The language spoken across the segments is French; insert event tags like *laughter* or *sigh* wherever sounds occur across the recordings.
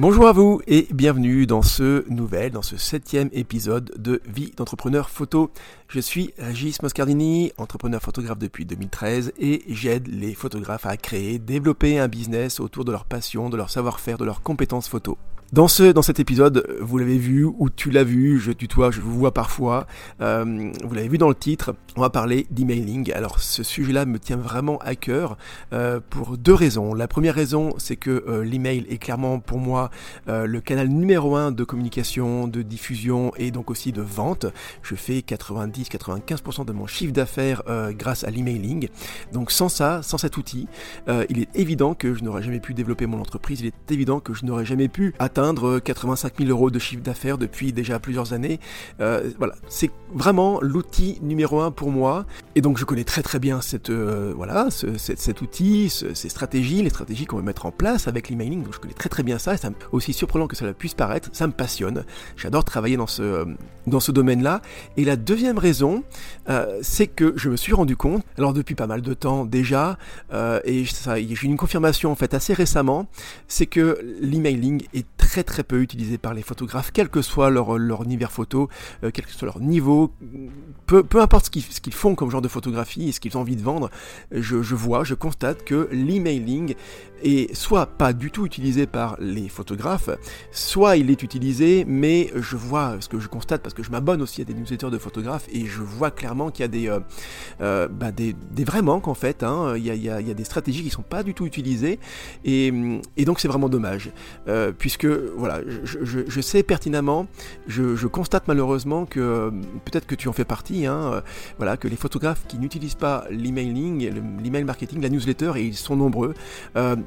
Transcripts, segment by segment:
Bonjour à vous et bienvenue dans ce nouvel, dans ce septième épisode de Vie d'entrepreneur photo. Je suis Régis Moscardini, entrepreneur photographe depuis 2013 et j'aide les photographes à créer, développer un business autour de leur passion, de leur savoir-faire, de leurs compétences photo. Dans, ce, cet épisode, vous l'avez vu ou tu l'as vu, je tutoie, je vous vois parfois, euh, vous l'avez vu dans le titre, on va parler d'emailing. Alors ce sujet-là me tient vraiment à cœur euh, pour deux raisons. La première raison, c'est que euh, l'email est clairement pour moi euh, le canal numéro un de communication, de diffusion et donc aussi de vente. Je fais 90-95% de mon chiffre d'affaires grâce à l'emailing. Donc sans ça, sans cet outil, il est évident que je n'aurais jamais pu développer mon entreprise, il est évident que je n'aurais jamais pu atteindre 85 000 euros de chiffre d'affaires depuis déjà plusieurs années. Voilà, c'est vraiment l'outil numéro un pour moi. Et donc je connais très très bien cette, euh, voilà, ce- cet, outil, ce- ces stratégies, les stratégies qu'on va mettre en place avec l'emailing. Donc je connais très très bien ça. Et ça, aussi surprenant que cela puisse paraître, ça me passionne. J'adore travailler dans ce, dans ce domaine-là. Et la deuxième raison, euh, c'est que je me suis rendu compte, alors depuis pas mal de temps déjà, euh, et j'ai eu une confirmation en fait assez récemment, c'est que l'emailing est très très peu utilisé par les photographes, quel que soit leur, univers photo, euh, quel que soit leur niveau, peu, peu importe ce qu'ils qu'ils font comme genre de photographie et ce qu'ils ont envie de vendre, je, je vois, je constate que l'emailing est soit pas du tout utilisé par les photographes, soit il est utilisé, mais je vois ce que je constate parce que je m'abonne aussi à des newsletters de photographes et je vois clairement qu'il y a des, euh, euh, bah, des, vrais manques en fait. hein. Il, y a, il y a- des stratégies qui sont pas du tout utilisées et, et donc c'est vraiment dommage Euh, puisque voilà, je, je- sais pertinemment, je, je constate malheureusement que peut-être que tu en fais partie, hein, voilà, que les photographes qui n'utilisent pas l'emailing, le- l'email marketing, la newsletter et ils sont nombreux,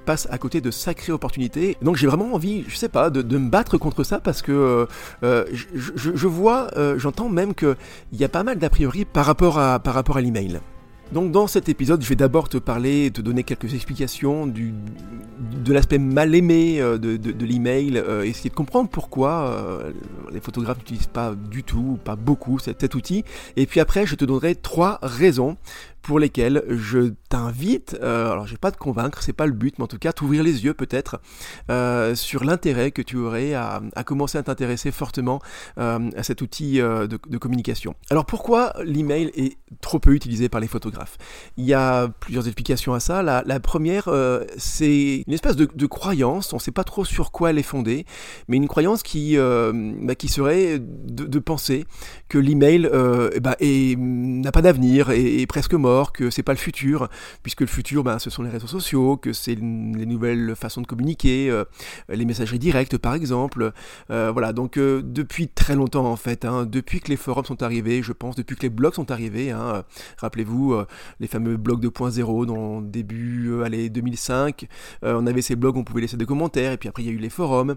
passent à côté de sacrées opportunités. Donc j'ai vraiment envie, je sais pas, de, me battre contre ça parce que euh, euh, je, vois, euh, j'entends même que il y a pas mal d'a priori par rapport à par rapport à l'email. Donc dans cet épisode, je vais d'abord te parler, te donner quelques explications du, de l'aspect mal aimé de, de, l'email, essayer de comprendre pourquoi les photographes n'utilisent pas du tout, ou pas beaucoup cet outil. Et puis après, je te donnerai trois raisons pour lesquelles je t'invite, euh, alors je vais pas te convaincre, c'est pas le but, mais en tout cas t'ouvrir les yeux peut-être euh, sur l'intérêt que tu aurais à, commencer à t'intéresser fortement euh, à cet outil euh, de, de communication. Alors pourquoi l'email est trop peu utilisé par les photographes? Il y a plusieurs explications à ça. La, première, c'est une espèce de, de croyance, on ne sait pas trop sur quoi elle est fondée, mais une croyance qui, bah, qui serait de, de penser que l'email eh ben, n'a pas d'avenir, est, est presque mort, que c'est pas le futur, puisque le futur, ben, ce sont les réseaux sociaux, que c'est les nouvelles façons de communiquer, euh, les messageries directes par exemple. Euh, voilà, donc euh, depuis très longtemps en fait, hein, depuis que les forums sont arrivés, je pense, depuis que les blogs sont arrivés, hein, rappelez-vous les fameux blogs 2.0 dans début, allez, 2005, euh, on avait ces blogs, on pouvait laisser des commentaires, et puis après il y a eu les forums.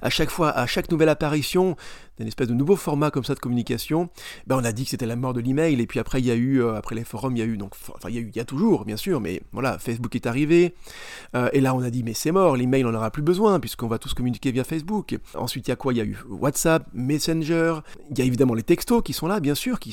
À chaque fois, à chaque nouvelle apparition d'un espèce de nouveau format comme ça de communication, ben on a dit que c'était la mort de l'email et puis après il y a eu euh, après les forums il y a eu donc enfin il y a toujours bien sûr mais voilà Facebook est arrivé. Euh, et là on a dit mais c'est mort l'email on n'aura plus besoin puisqu'on va tous communiquer via Facebook. Ensuite il y a quoi? Il y a eu WhatsApp, Messenger, il y a évidemment les textos qui sont là bien sûr qui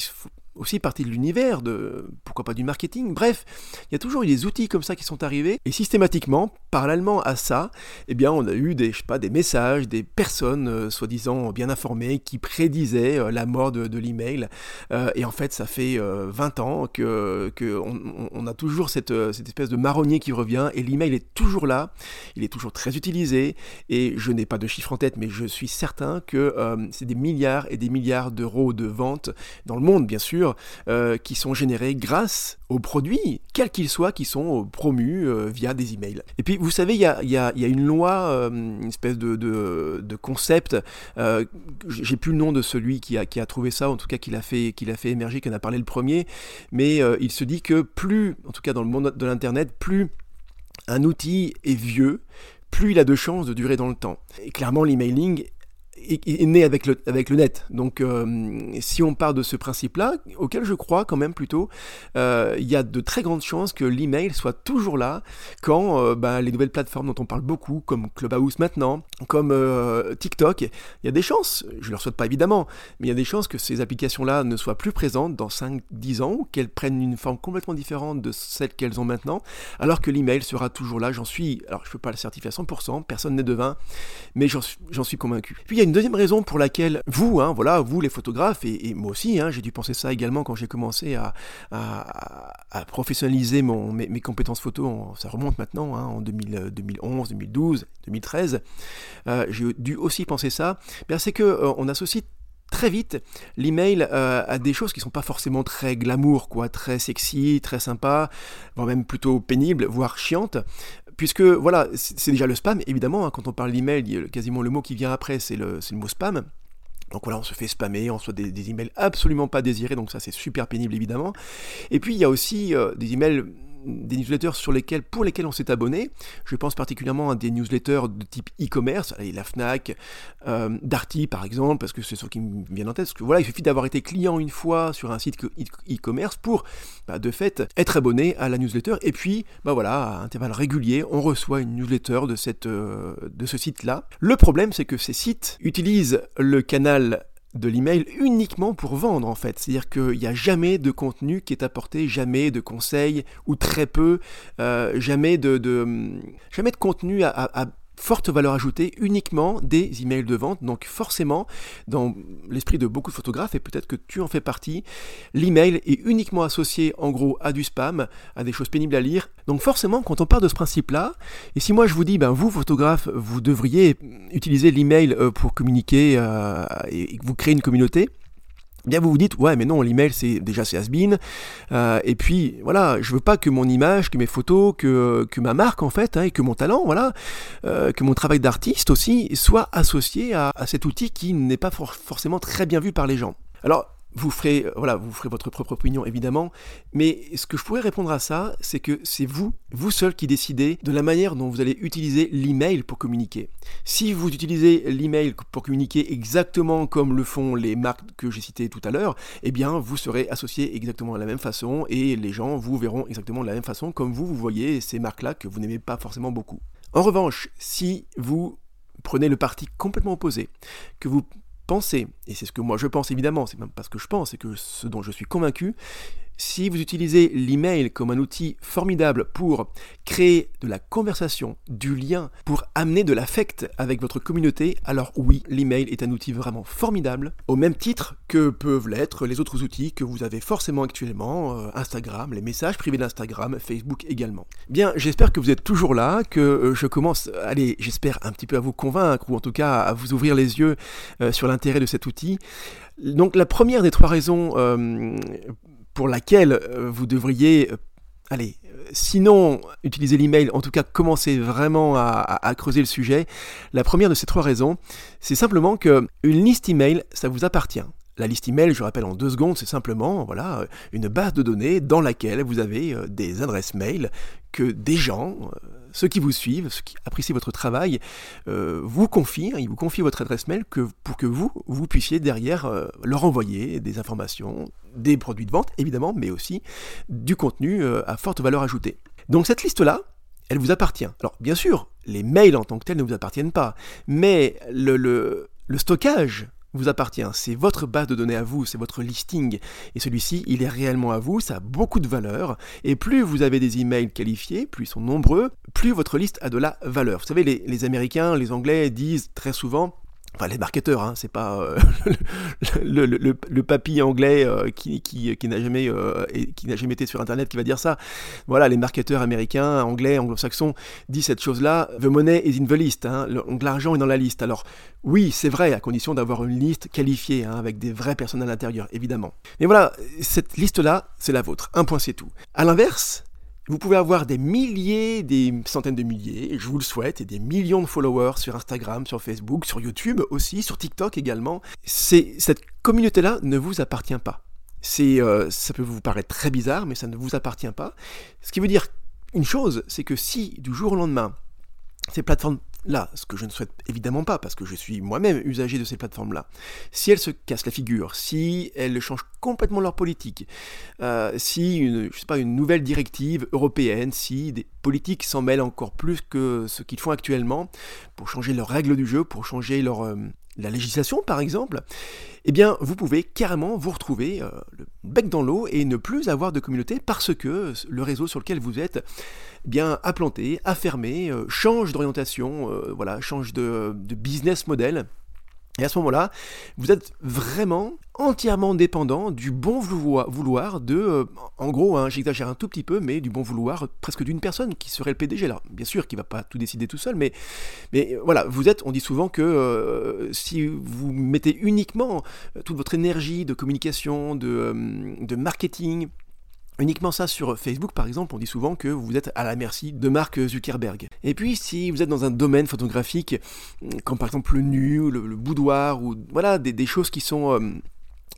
aussi partie de l'univers de pourquoi pas du marketing. Bref, il y a toujours eu des outils comme ça qui sont arrivés. Et systématiquement parallèlement à ça, eh bien on a eu des je sais pas des messages, des personnes euh, soi-disant bien informées qui prédisaient euh, la mort de, l'email. Euh, et en fait, ça fait euh, 20 ans que, que on, a toujours cette, cette espèce de marronnier qui revient. Et l'email est toujours là, il est toujours très utilisé. Et je n'ai pas de chiffre en tête, mais je suis certain que c'est des milliards et des milliards d'euros de ventes dans le monde, bien sûr, euh, qui sont générés grâce aux produits, quels qu'ils soient, qui sont euh, promus euh, via des emails. Et puis, vous savez, il y a, y a- y a une loi, une espèce de, de, concept j'ai plus le nom de celui qui a, trouvé ça, en tout cas qui l'a fait, fait émerger, qui en a parlé le premier, mais il se dit que plus, en tout cas dans le monde de l'Internet, plus un outil est vieux, plus il a de chances de durer dans le temps. Et clairement, l'emailing est, né avec le, avec le net. Donc euh, si on part de ce principe-là, auquel je crois quand même plutôt, euh, il y a de très grandes chances que l'email soit toujours là quand euh, bah, les nouvelles plateformes dont on parle beaucoup, comme Clubhouse maintenant, comme TikTok, il y a des chances, je ne leur souhaite pas évidemment, mais il y a des chances que ces applications-là ne soient plus présentes dans 5-10 ans, qu'elles prennent une forme complètement différente de celle qu'elles ont maintenant, alors que l'email sera toujours là, j'en suis, alors je ne peux pas le certifier à 100%, personne n'est devin, mais j'en suis convaincu. Puis il y a une deuxième raison pour laquelle vous, hein, voilà, vous les photographes, et, moi aussi, hein, j'ai dû penser ça également quand j'ai commencé à, professionnaliser mes, compétences photo, ça remonte maintenant, hein, en 2011, 2012, 2013, j'ai dû aussi penser ça, c'est que euh, on associe très vite l'email euh, à des choses qui sont pas forcément très glamour, très sexy, très sympa, voire même plutôt pénible, voire chiante puisque voilà, c'est déjà le spam, évidemment, hein, quand on parle d'email, quasiment le mot qui vient après, c'est le, mot spam. Donc voilà, on se fait spammer, on reçoit des, des emails absolument pas désirés, donc ça c'est super pénible évidemment. Et puis il y a aussi euh, des emails des newsletters sur lesquels, pour lesquels on s'est abonné. Je pense particulièrement à des newsletters de type e-commerce, la FNAC, euh, Darty par exemple, parce que c'est ce qui me vient en tête. Voilà, il suffit d'avoir été client une fois sur un site e-commerce pour, bah, de fait, être abonné à la newsletter. Et puis, bah voilà, à intervalles réguliers, on reçoit une newsletter de, cette, euh, de ce site-là. Le problème, c'est que ces sites utilisent le canal de l'email uniquement pour vendre en fait. C'est-à-dire qu'il n'y a jamais de contenu qui est apporté, jamais de conseils ou très peu, euh, jamais, de, jamais de contenu à, forte valeur ajoutée, uniquement des emails de vente. Donc forcément, dans l'esprit de beaucoup de photographes, et peut-être que tu en fais partie, l'email est uniquement associé en gros à du spam, à des choses pénibles à lire. Donc forcément, quand on part de ce principe-là, et si moi je vous dis, ben vous photographes, vous devriez utiliser l'email euh, pour communiquer euh, et vous créer une communauté, bien vous vous dites ouais mais non l'email c'est déjà c'est has euh, et puis voilà je veux pas que mon image que mes photos que, que ma marque en fait hein, et que mon talent voilà euh, que mon travail d'artiste aussi soit associé à, cet outil qui n'est pas forcément très bien vu par les gens. Alors vous ferez, euh, voilà, vous ferez votre propre opinion évidemment, mais ce que je pourrais répondre à ça, c'est que c'est vous, vous seul qui décidez de la manière dont vous allez utiliser l'email pour communiquer. Si vous utilisez l'email pour communiquer exactement comme le font les marques que j'ai citées tout à l'heure, eh bien vous serez associé exactement de la même façon et les gens vous verront exactement de la même façon comme vous, vous voyez ces marques-là que vous n'aimez pas forcément beaucoup. En revanche, si vous prenez le parti complètement opposé, que vous et c'est ce que moi je pense évidemment, c'est même pas ce que je pense, c'est que ce dont je suis convaincu, si vous utilisez l'email comme un outil formidable pour créer de la conversation, du lien, pour amener de l'affect avec votre communauté, alors oui, l'email est un outil vraiment formidable, au même titre que peuvent l'être les autres outils que vous avez forcément actuellement, euh, Instagram, les messages privés d'Instagram, Facebook également. Bien, j'espère que vous êtes toujours là, que euh, je commence, allez, j'espère un petit peu à vous convaincre, ou en tout cas à vous ouvrir les yeux euh, sur l'intérêt de cet outil. Donc la première des trois raisons pour laquelle euh, vous devriez, euh, allez, euh, sinon utiliser l'email, en tout cas commencer vraiment à, creuser le sujet. La première de ces trois raisons, c'est simplement que une liste email, ça vous appartient. La liste email, je rappelle en deux secondes, c'est simplement voilà une base de données dans laquelle vous avez des adresses mail que des gens ceux qui vous suivent, ceux qui apprécient votre travail, euh, vous confient, ils vous confient votre adresse mail pour que vous, vous puissiez derrière euh, leur envoyer des informations, des produits de vente évidemment, mais aussi du contenu euh, à forte valeur ajoutée. Donc cette liste-là, elle vous appartient. Alors bien sûr, les mails en tant que tels ne vous appartiennent pas, mais le stockage vous appartient. C'est votre base de données à vous, c'est votre listing. Et celui-ci, il est réellement à vous, ça a beaucoup de valeur. Et plus vous avez des emails qualifiés, plus ils sont nombreux, plus votre liste a de la valeur. Vous savez, les, les Américains, les Anglais disent très souvent Enfin, les marketeurs, hein, c'est pas euh, *laughs* le, papy anglais euh, qui, qui, qui n'a jamais, euh, qui n'a jamais été sur Internet qui va dire ça. Voilà, les marketeurs américains, anglais, anglo-saxons disent cette chose-là. The money is in the list. Hein, l'argent est dans la liste. Alors, oui, c'est vrai, à condition d'avoir une liste qualifiée, hein, avec des vraies personnes à l'intérieur, évidemment. Mais voilà, cette liste-là, c'est la vôtre. Un point, c'est tout. À l'inverse, vous pouvez avoir des milliers, des centaines de milliers, je vous le souhaite, et des millions de followers sur Instagram, sur Facebook, sur YouTube aussi, sur TikTok également. C'est cette communauté-là ne vous appartient pas. C'est, euh, ça peut vous paraître très bizarre, mais ça ne vous appartient pas. Ce qui veut dire une chose, c'est que si du jour au lendemain, ces plateformes là, ce que je ne souhaite évidemment pas, parce que je suis moi-même usager de ces plateformes-là, si elles se cassent la figure, si elles changent complètement leur politique, euh, si une, je pas, une nouvelle directive européenne, si des politiques s'en mêlent encore plus que ce qu'ils font actuellement, pour changer leurs règles du jeu, pour changer leur, euh, la législation par exemple, eh bien vous pouvez carrément vous retrouver euh, le bec dans l'eau et ne plus avoir de communauté parce que le réseau sur lequel vous êtes eh bien a planté, a fermé, euh, change d'orientation, voilà, change de business model. Et à ce moment-là, vous êtes vraiment entièrement dépendant du bon vouloir de, euh, en gros, hein, j'exagère un tout petit peu, mais du bon vouloir presque d'une personne qui serait le PDG. Alors, bien sûr, qui va pas tout décider tout seul, mais, mais voilà, vous êtes, on dit souvent que euh, si vous mettez uniquement euh, toute votre énergie de communication, de marketing, Uniquement ça sur Facebook par exemple, on dit souvent que vous êtes à la merci de Mark Zuckerberg. Et puis si vous êtes dans un domaine photographique, comme par exemple le nu, le, boudoir, ou voilà, des, choses qui sont... Euh,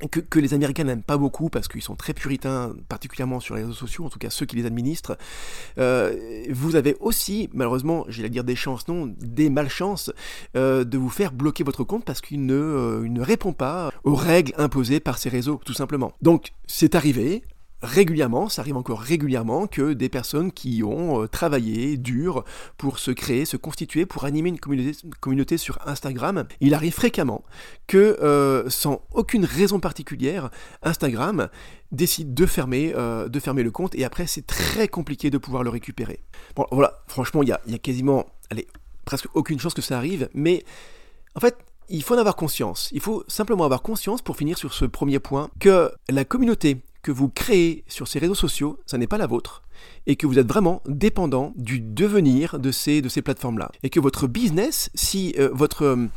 que, les Américains n'aiment pas beaucoup parce qu'ils sont très puritains, particulièrement sur les réseaux sociaux, en tout cas ceux qui les administrent. Euh, vous avez aussi, malheureusement, j'allais dire des chances, non, des malchances euh, de vous faire bloquer votre compte parce qu'il ne, ne répond pas aux règles imposées par ces réseaux, tout simplement. Donc c'est arrivé, régulièrement, ça arrive encore régulièrement, que des personnes qui ont euh, travaillé dur pour se créer, se constituer, pour animer une communauté, sur Instagram, il arrive fréquemment que, euh, sans aucune raison particulière, Instagram décide de fermer, euh, de fermer le compte, et après c'est très compliqué de pouvoir le récupérer. Bon, voilà, franchement, il y y a quasiment, allez, presque aucune chance que ça arrive, mais en fait, il faut en avoir conscience. Il faut simplement avoir conscience, pour finir sur ce premier point, que la communauté que vous créez sur ces réseaux sociaux, ça n'est pas la vôtre, et que vous êtes vraiment dépendant du devenir de ces, de ces plateformes-là. Et que votre business, si euh, votre euh,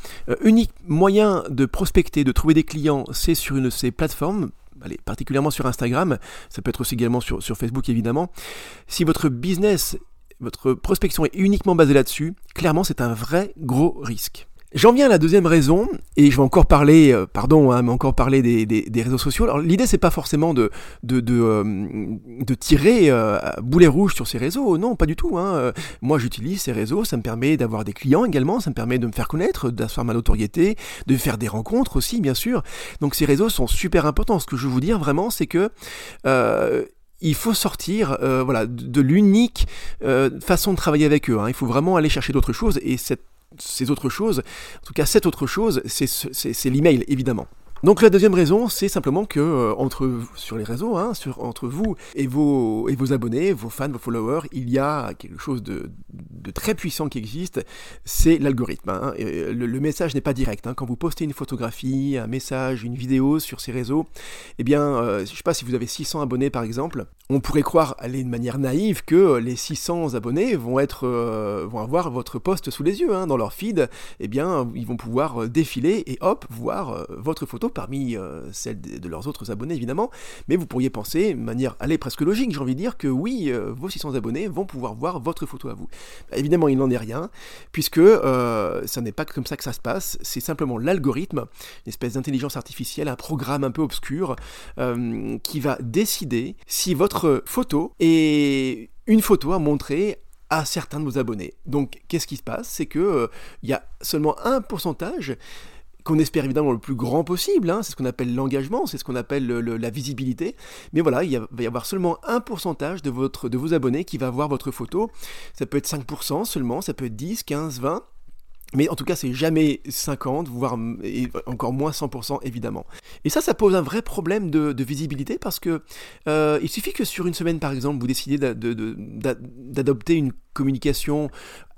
unique moyen de prospecter, de trouver des clients, c'est sur une de ces plateformes, allez, particulièrement sur Instagram, ça peut être aussi également sur, sur Facebook évidemment, si votre business, votre prospection est uniquement basée là-dessus, clairement c'est un vrai gros risque. J'en viens à la deuxième raison, et je vais encore parler, euh, pardon, hein, mais encore parler des, des, réseaux sociaux. Alors l'idée c'est pas forcément de, de, de, euh, de tirer euh, boulet rouge sur ces réseaux, non, pas du tout. Hein. Moi j'utilise ces réseaux, ça me permet d'avoir des clients également, ça me permet de me faire connaître, d'asseoir ma notoriété, de faire des rencontres aussi, bien sûr. Donc ces réseaux sont super importants. Ce que je veux vous dire vraiment, c'est que il faut sortir voilà, de, l'unique façon de travailler avec eux. Hein. Il faut vraiment aller chercher d'autres choses et cette ces autres choses, en tout cas cette autre chose, c'est l'email évidemment. Donc la deuxième raison, c'est simplement que euh, sur les réseaux, hein, entre vous et vos, abonnés, vos fans, vos followers, il y a quelque chose de, très puissant qui existe, c'est l'algorithme. Hein. Le, le, message n'est pas direct. Hein. Quand vous postez une photographie, un message, une vidéo sur ces réseaux, eh bien, euh, je ne sais pas si vous avez 600 abonnés par exemple, on pourrait croire, aller de manière naïve, que les 600 abonnés euh, vont avoir votre post sous les yeux, dans leur feed. Eh bien, ils vont pouvoir défiler et hop, voir votre photo parmi euh, celles de, leurs autres abonnés évidemment, mais vous pourriez penser, de manière presque logique, j'ai envie de dire, que oui, euh, vos 600 abonnés vont pouvoir voir votre photo à vous. Bah, évidemment, il n'en est rien, puisque euh, ça n'est pas comme ça que ça se passe, c'est simplement l'algorithme, une espèce d'intelligence artificielle, un programme un peu obscur, qui va décider si votre photo est une photo à montrer à certains de vos abonnés. Donc qu'est-ce qui se passe? C'est que il y a seulement un pourcentage qu'on espère évidemment le plus grand possible, hein. c'est ce qu'on appelle l'engagement, c'est ce qu'on appelle la visibilité, mais voilà, il va y avoir seulement un pourcentage de, votre, de vos abonnés qui va voir votre photo, ça peut être 5% seulement, ça peut être 10, 15, 20, mais en tout cas, c'est jamais 50, voire encore moins 100% évidemment. Et ça, ça pose un vrai problème de, visibilité parce que euh, il suffit que sur une semaine, par exemple, vous décidez d'adopter une communication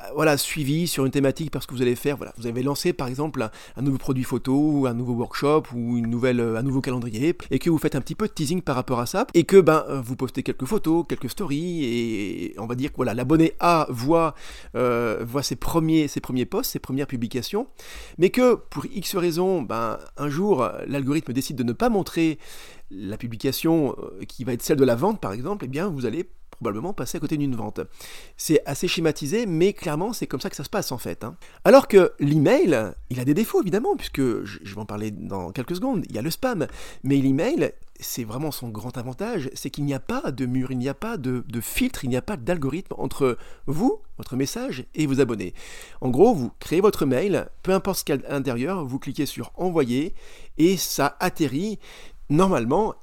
euh, voilà, suivie sur une thématique parce que vous allez faire, vous avez lancé par exemple un, nouveau produit photo, un nouveau workshop ou une euh, un nouveau calendrier et que vous faites un petit peu de teasing par rapport à ça et que ben, euh, vous postez quelques photos, quelques stories et on va dire que voilà, l'abonné A voit, voit ses, premiers, ses premiers posts, ses premières publications, mais que pour X raisons, ben, un jour l'algorithme décide de ne pas montrer la publication qui va être celle de la vente par exemple, et eh bien vous allez probablement passer à côté d'une vente. C'est assez schématisé, mais clairement, c'est comme ça que ça se passe en fait. Hein. Alors que l'email, il a des défauts évidemment, puisque je vais en parler dans quelques secondes, il y a le spam, mais l'email, c'est vraiment son grand avantage, c'est qu'il n'y a pas de mur, il n'y a pas de, filtre, il n'y a pas d'algorithme entre vous, votre message, et vos abonnés. En gros, vous créez votre mail, peu importe ce qu'il y a à l'intérieur, vous cliquez sur envoyer, et ça atterrit normalement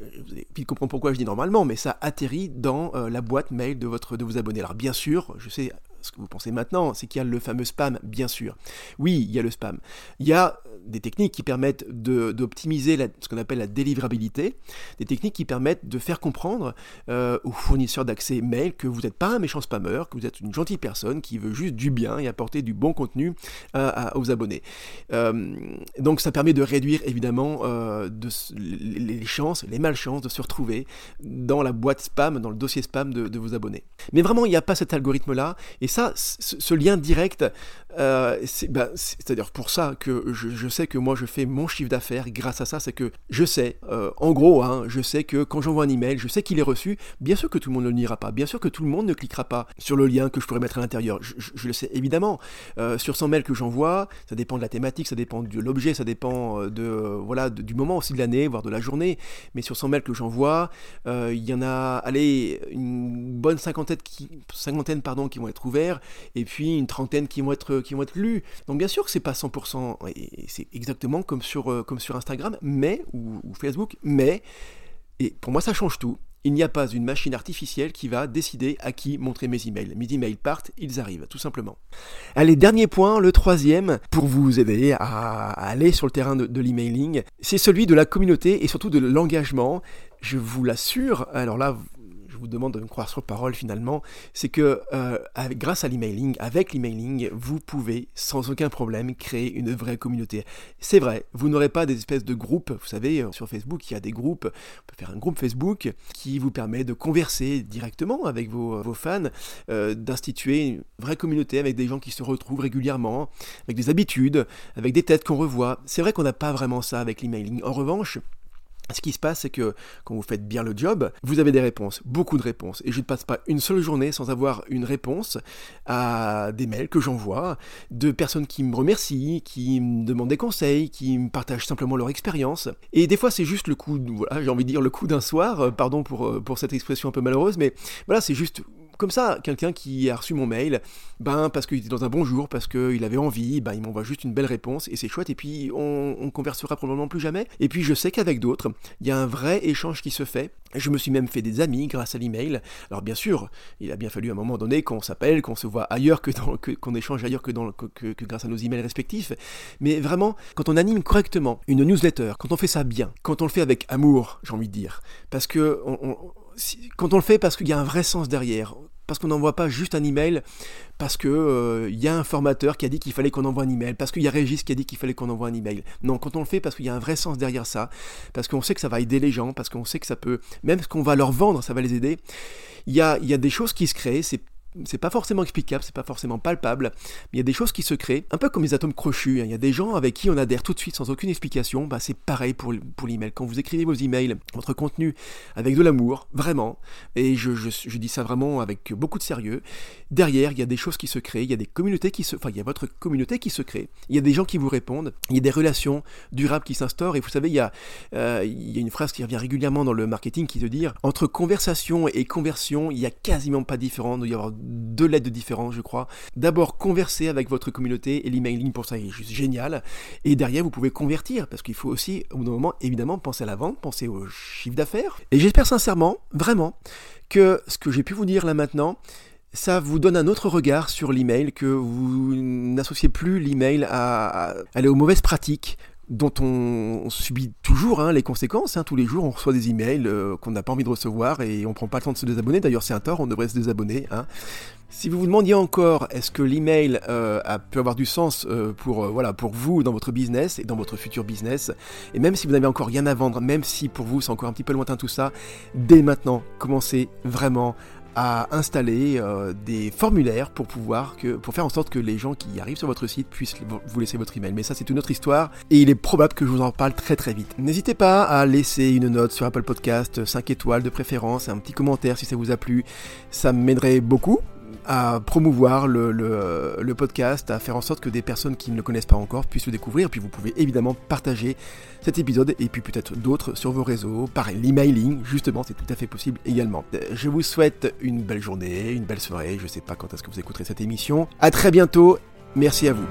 vous allez vite comprendre pourquoi je dis normalement, mais ça atterrit dans euh, la boîte mail de, votre, de vos abonnés. Alors bien sûr, je sais ce que vous pensez maintenant, c'est qu'il y a le fameux spam, bien sûr. Oui, il y a le spam. Il y a des techniques qui permettent d'optimiser ce qu'on appelle la délivrabilité, des techniques qui permettent de faire comprendre euh, aux fournisseurs d'accès mail que vous n'êtes pas un méchant spammeur, que vous êtes une gentille personne qui veut juste du bien et apporter du bon contenu aux abonnés. Euh, donc ça permet de réduire évidemment euh, les chances, les malchances de se retrouver dans la boîte spam, dans le dossier spam de, vos abonnés. Mais vraiment, il n'y a pas cet algorithme-là, ça, ce, lien direct, bah, c'est-à-dire pour ça que je sais que moi je fais mon chiffre d'affaires grâce à ça, c'est que je sais, euh, en gros, hein, je sais que quand j'envoie un email, je sais qu'il est reçu. Bien sûr que tout le monde ne le lira pas, bien sûr que tout le monde ne cliquera pas sur le lien que je pourrais mettre à l'intérieur. Je, le sais évidemment. Euh, sur 100 mails que j'envoie, ça dépend de la thématique, ça dépend de l'objet, ça dépend euh, de voilà du moment aussi de l'année, voire de la journée. Mais sur 100 mails que j'envoie, il y en a, allez, une bonne cinquantaine qui, pardon, qui vont être ouverts, et puis une trentaine qui vont être qui vont être. Donc bien sûr que c'est pas 100%, et c'est exactement comme sur, euh, comme sur Instagram, mais, ou, Facebook, mais, et pour moi ça change tout, il n'y a pas une machine artificielle qui va décider à qui montrer mes emails. Mes emails partent, ils arrivent, tout simplement. Allez, dernier point, le troisième, pour vous aider à, aller sur le terrain de, de l'emailing, c'est celui de la communauté et surtout de l'engagement. Je vous l'assure, alors là, vous demande de me croire sur parole finalement, c'est que euh, grâce à l'emailing, avec l'emailing, vous pouvez sans aucun problème créer une vraie communauté. C'est vrai, vous n'aurez pas des espèces de groupes, vous savez, euh, sur Facebook, il y a des groupes, on peut faire un groupe Facebook qui vous permet de converser directement avec vos, fans, euh, d'instituer une vraie communauté avec des gens qui se retrouvent régulièrement, avec des habitudes, avec des têtes qu'on revoit. C'est vrai qu'on n'a pas vraiment ça avec l'emailing. En revanche, ce qui se passe, c'est que quand vous faites bien le job, vous avez des réponses, beaucoup de réponses. Et je ne passe pas une seule journée sans avoir une réponse à des mails que j'envoie, de personnes qui me remercient, qui me demandent des conseils, qui me partagent simplement leur expérience. Et des fois, c'est juste le coup, voilà, j'ai envie de dire le coup d'un soir, euh, pardon pour, euh, pour cette expression un peu malheureuse, mais voilà, c'est juste comme ça, quelqu'un qui a reçu mon mail, ben parce qu'il était dans un bon jour, parce qu'il avait envie, ben il m'envoie juste une belle réponse et c'est chouette. Et puis on, on conversera probablement plus jamais. Et puis je sais qu'avec d'autres, il y a un vrai échange qui se fait. Je me suis même fait des amis grâce à l'email. Alors bien sûr, il a bien fallu à un moment donné qu'on s'appelle, qu'on se voit ailleurs que qu'on échange ailleurs que, grâce à nos emails respectifs. Mais vraiment, quand on anime correctement une newsletter, quand on fait ça bien, quand on le fait avec amour, j'ai envie de dire, parce que quand on le fait parce qu'il y a un vrai sens derrière, parce qu'on n'envoie pas juste un email parce qu'il euh, y a un formateur qui a dit qu'il fallait qu'on envoie un email, parce qu'il y a Régis qui a dit qu'il fallait qu'on envoie un email. Non, quand on le fait parce qu'il y a un vrai sens derrière ça, parce qu'on sait que ça va aider les gens, parce qu'on sait que ça peut, même ce qu'on va leur vendre, ça va les aider. Il y a, y a des choses qui se créent, c'est c'est pas forcément explicable, c'est pas forcément palpable, mais il y a des choses qui se créent, un peu comme les atomes crochus. Hein. Il y a des gens avec qui on adhère tout de suite sans aucune explication. Bah, c'est pareil pour, pour l'email. Quand vous écrivez vos emails, votre contenu avec de l'amour, vraiment, et je, je, dis ça vraiment avec beaucoup de sérieux, derrière, il y a des choses qui se créent, il y a des communautés qui se. Enfin, il y a votre communauté qui se crée, il y a des gens qui vous répondent, il y a des relations durables qui s'instaurent, et vous savez, il y, a, euh, y a une phrase qui revient régulièrement dans le marketing qui te dit entre conversation et conversion, il n'y a quasiment pas de différence, il doit y avoir deux lettres de je crois. D'abord, converser avec votre communauté et l'emailing pour ça est juste génial. Et derrière, vous pouvez convertir parce qu'il faut aussi, au bout d'un moment, évidemment, penser à la vente, penser au chiffre d'affaires. Et j'espère sincèrement, vraiment, que ce que j'ai pu vous dire là maintenant, ça vous donne un autre regard sur l'email, que vous n'associez plus l'email à, aller aux mauvaises pratiques, dont on, subit toujours hein, les conséquences. Hein. Tous les jours, on reçoit des emails euh, qu'on n'a pas envie de recevoir et on prend pas le temps de se désabonner. D'ailleurs, c'est un tort, on devrait se désabonner. Hein. Si vous vous demandiez encore, est-ce que l'email euh, a pu avoir du sens euh, pour, voilà, pour vous dans votre business et dans votre futur business, et même si vous n'avez encore rien à vendre, même si pour vous c'est encore un petit peu lointain tout ça, dès maintenant, commencez vraiment à installer euh, des formulaires pour pouvoir que, pour faire en sorte que les gens qui arrivent sur votre site puissent vous laisser votre email. Mais ça, c'est une autre histoire et il est probable que je vous en parle très très vite. N'hésitez pas à laisser une note sur Apple Podcast, 5 étoiles de préférence, un petit commentaire si ça vous a plu. Ça m'aiderait beaucoup à promouvoir le, podcast, à faire en sorte que des personnes qui ne le connaissent pas encore puissent le découvrir. Puis vous pouvez évidemment partager cet épisode et puis peut-être d'autres sur vos réseaux, par l'emailing, justement, c'est tout à fait possible également. Je vous souhaite une belle journée, une belle soirée, je sais pas quand est-ce que vous écouterez cette émission. À très bientôt, merci à vous.